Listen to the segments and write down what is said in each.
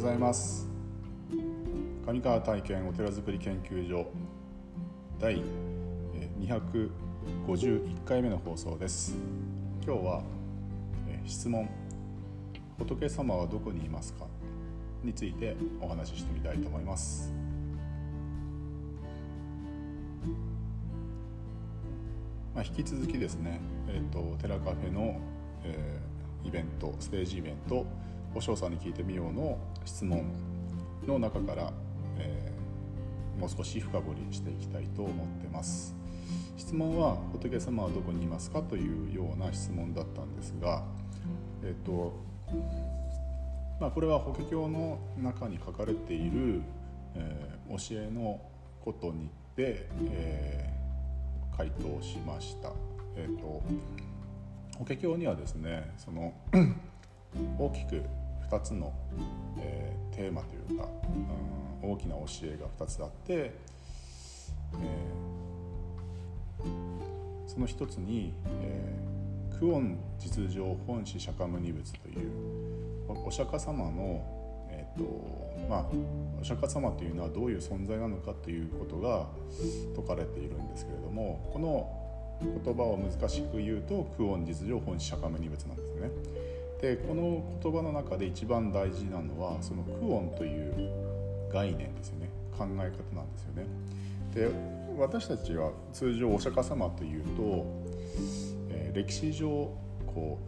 ございます。上川体験お寺づくり研究所第251回目の放送です。今日は質問仏様はどこにいますか？についてお話ししてみたいと思います。まあ、引き続きですね、えーと、寺カフェの、えー、イベントステージイベント「お嬢さんに聞いてみよう」の質問の中から、えー、もう少し深掘りしていきたいと思ってます質問は「仏様はどこにいますか?」というような質問だったんですがえっ、ー、とまあこれは法華経の中に書かれている、えー、教えのことにで、えー、回答しました。えっ、ー、と法華経にはですねその 大きく2つの、えー、テーマというか、うん、大きな教えが2つあって、えー、その1つに、えー、クオン実情本師釈迦牟尼仏というお釈迦様の、えーとまあ、お釈迦様というのはどういう存在なのかということが説かれているんですけれどもこの言葉を難しく言うと「クオン実情本師釈迦牟尼仏」なんですね。でこの言葉の中で一番大事なのはそのクオンという概念ですよね考え方なんですよね。で私たちは通常お釈迦様というと、えー、歴史上こ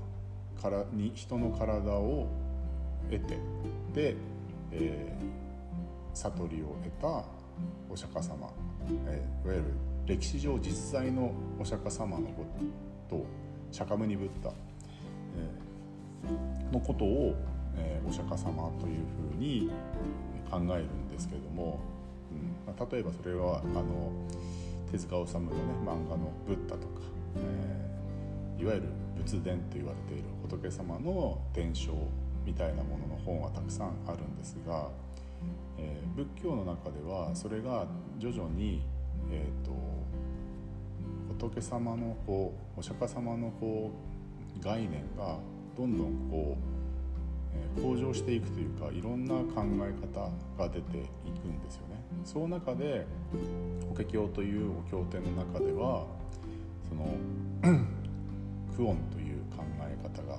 うからに人の体を得てで、えー、悟りを得たお釈迦様、えー、いわゆる歴史上実在のお釈迦様のこと釈迦牟尼ブッダ、のことを、えー、お釈迦様というふうに考えるんですけれども、うんまあ、例えばそれはあの手塚治虫のね漫画の「ブッダ」とか、えー、いわゆる仏伝と言われている仏様の伝承みたいなものの本はたくさんあるんですが、えー、仏教の中ではそれが徐々に、えーと、と仏様のこうお釈迦様のこう概念がどんどんこう、向上していくというかいろんな考え方が出ていくんですよね。その中で法華経というお経典の中ではその クオンという考え方が、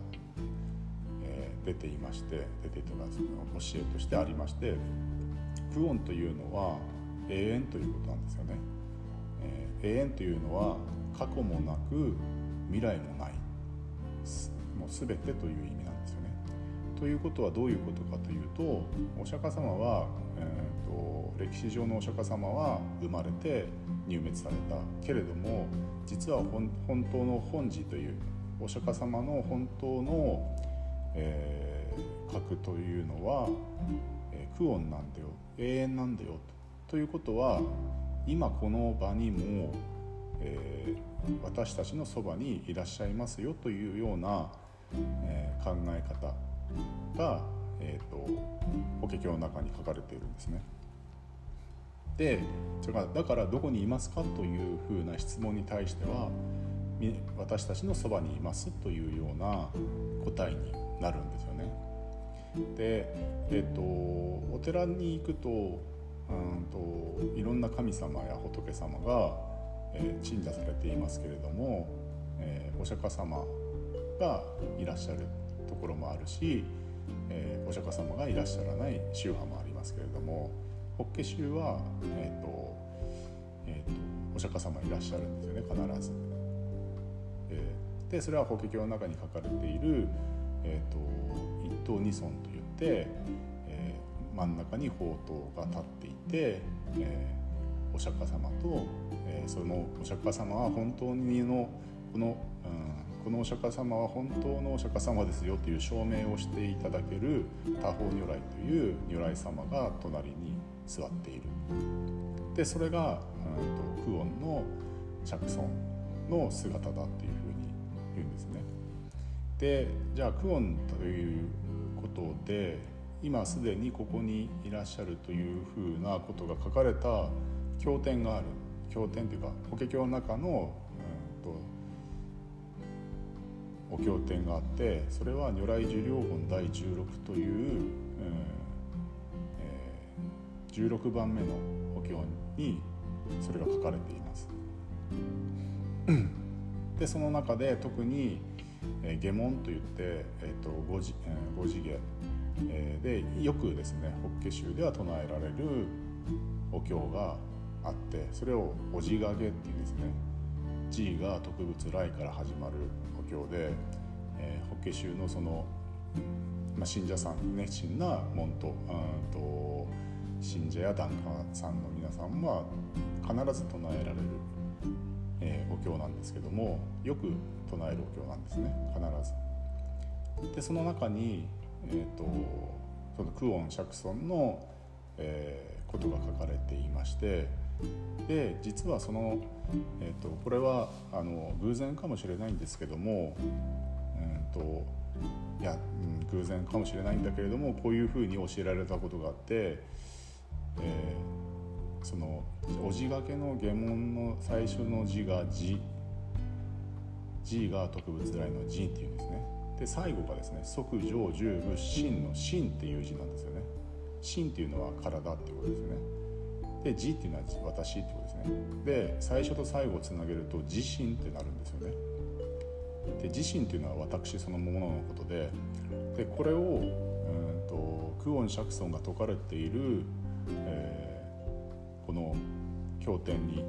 え、出ていまして出ていたその教えとしてありましてクオンというのは永遠ということなんですよね。え、永遠というのは過去もなく未来もないもう全てという意味なんですよね。ということはどういうことかというとお釈迦様は、えーと、歴史上のお釈迦様は生まれて入滅されたけれども実は本当の本寺というお釈迦様の本当の、えー、核というのは、えー、クオンなんだよ永遠なんだよと。ということは今この場にも、えー、私たちのそばにいらっしゃいますよというようなえ、考え方が、えーと、法華経の中に書かれているんですね。でそれからだからどこにいますかというふうな質問に対しては私たちのそばにいますというような答えになるんですよね。で、えーと、お寺に行くとうんといろんな神様や仏様が、えー、鎮座されていますけれども、えー、お釈迦様がいらっしゃるところもあるし、えー、お釈迦様がいらっしゃらない宗派もありますけれども法華宗は、えーとえーと、お釈迦様いらっしゃるんですよね必ず。えー、でそれは法華経の中に書かれている、えーと、一等二尊といって、えー、真ん中に宝刀が立っていて、えー、お釈迦様と、えー、そのお釈迦様は本当にのこの、このお釈迦様は本当のお釈迦様ですよという証明をしていただける多宝如来という如来様が隣に座っているでそれが、うん、とクオンの釈尊の姿だというふうに言うんですね。でじゃあクオンということで今すでにここにいらっしゃるというふうなことが書かれた経典がある。経典というか法華経の中の、うんとお経典があってそれは如来寿量本第16という、16番目のお経にそれが書かれています。でその中で特にえ下門といって、えーと、五次え、五次下、えー、でよくですね法華宗では唱えられるお経があってそれを「おじがげ」っていうんですね「G」が特物来から始まるで、えー、法華宗のその、まあ、信者さん熱心な門徒うんと信者や檀家さんの皆さんは必ず唱えられる、えー、お経なんですけどもよく唱えるお経なんですね必ず。でその中に、えーと、そのクオン釈尊の、えー、ことが書かれていましてで実はその、えーと、これはあの偶然かもしれないんですけども、うんといや、うん、偶然かもしれないんだけれどもこういうふうに教えられたことがあって、えー、そのお字がけの下門の最初の字が「字」G が特物来の G っていうんですね。で最後がですね即上十物心の心っていう字なんですよね。心っていうのは体っていうことですよね。で G っていうのは私ってことですね。で最初と最後をつなげると自身ってなるんですよね。で自身っていうのは私そのもののことででこれをうんとクオン・シャクソンが説かれている、えー、この経典に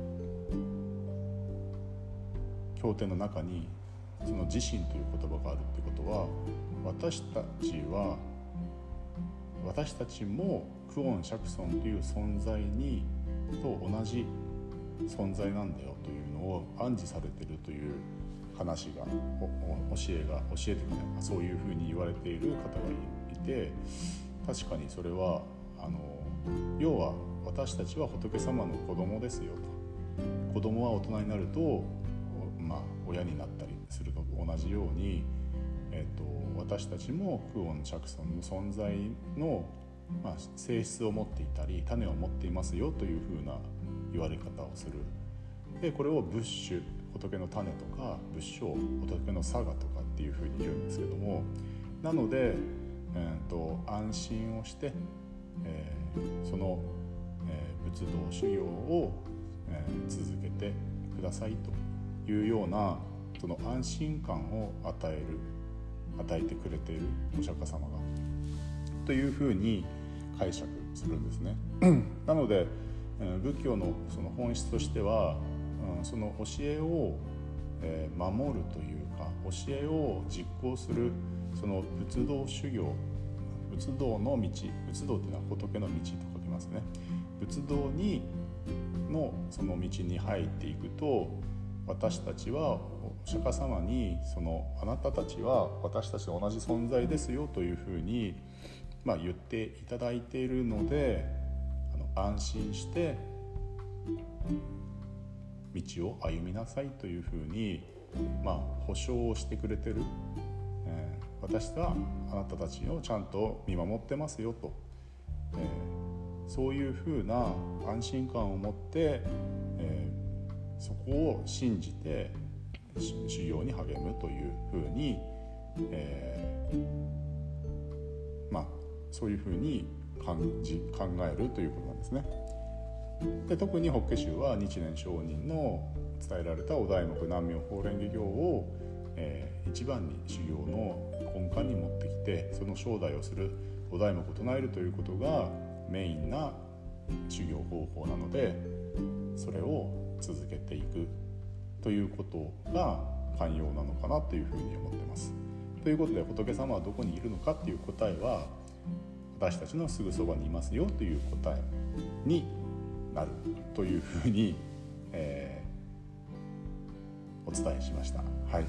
経典の中にその自身という言葉があるってことは私たちは私たちもクオン・シャクソンという存在にと同じ存在なんだよというのを暗示されてるという話が教えが教えてくれそういうふうに言われている方がいて確かにそれはあの要は私たちは仏様の子供ですよと。子供は大人になるとまあ、親になったりするのと同じように、えーと、私たちもクオン・チャクソンの存在の、まあ、性質を持っていたり種を持っていますよというふうな言われ方をする。でこれをブッシュ仏の種とか仏性仏の佐賀とかっていうふうに言うんですけどもなので、えーと、安心をして、えー、その、えー、仏道修行を、えー、続けてくださいというようなその安心感を与える。与えてくれているお釈迦様がというふうに解釈するんですね。なので仏教のその本質としてはその教えを守るというか教えを実行するその仏道修行仏道の道仏道っていうのは仏の道と書きますね仏道にのその道に入っていくと私たちはお釈迦様にそのあなたたちは私たちと同じ存在ですよというふうに、まあ、言っていただいているのであの安心して道を歩みなさいというふうに、まあ、保証をしてくれてる、えー、私はあなたたちをちゃんと見守ってますよと、えー、そういうふうな安心感を持って、えーそこを信じて修行に励むというふうに、えー、まあそういうふうに感じ考えるということなんですね。で特に法華宗は日蓮上人の伝えられたお題目南明法蓮華経を、えー、一番に修行の根幹に持ってきてその正代をするお題目を唱えるということがメインな修行方法なのでそれを続けていくということが寛容なのかなというふうに思ってます。ということで仏様はどこにいるのかっていう答えは私たちのすぐそばにいますよという答えになるというふうに、えー、お伝えしました。はい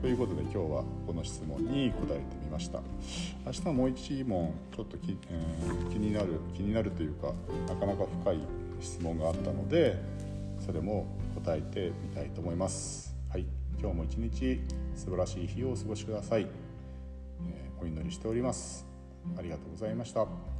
ということで今日はこの質問に答えてみました明日もう一問ちょっとき、えー、気になる気になるというかなかなか深い質問があったのでそれも答えてみたいと思います。はい。今日も一日素晴らしい日をお過ごしください、えー、お祈りしております。ありがとうございました。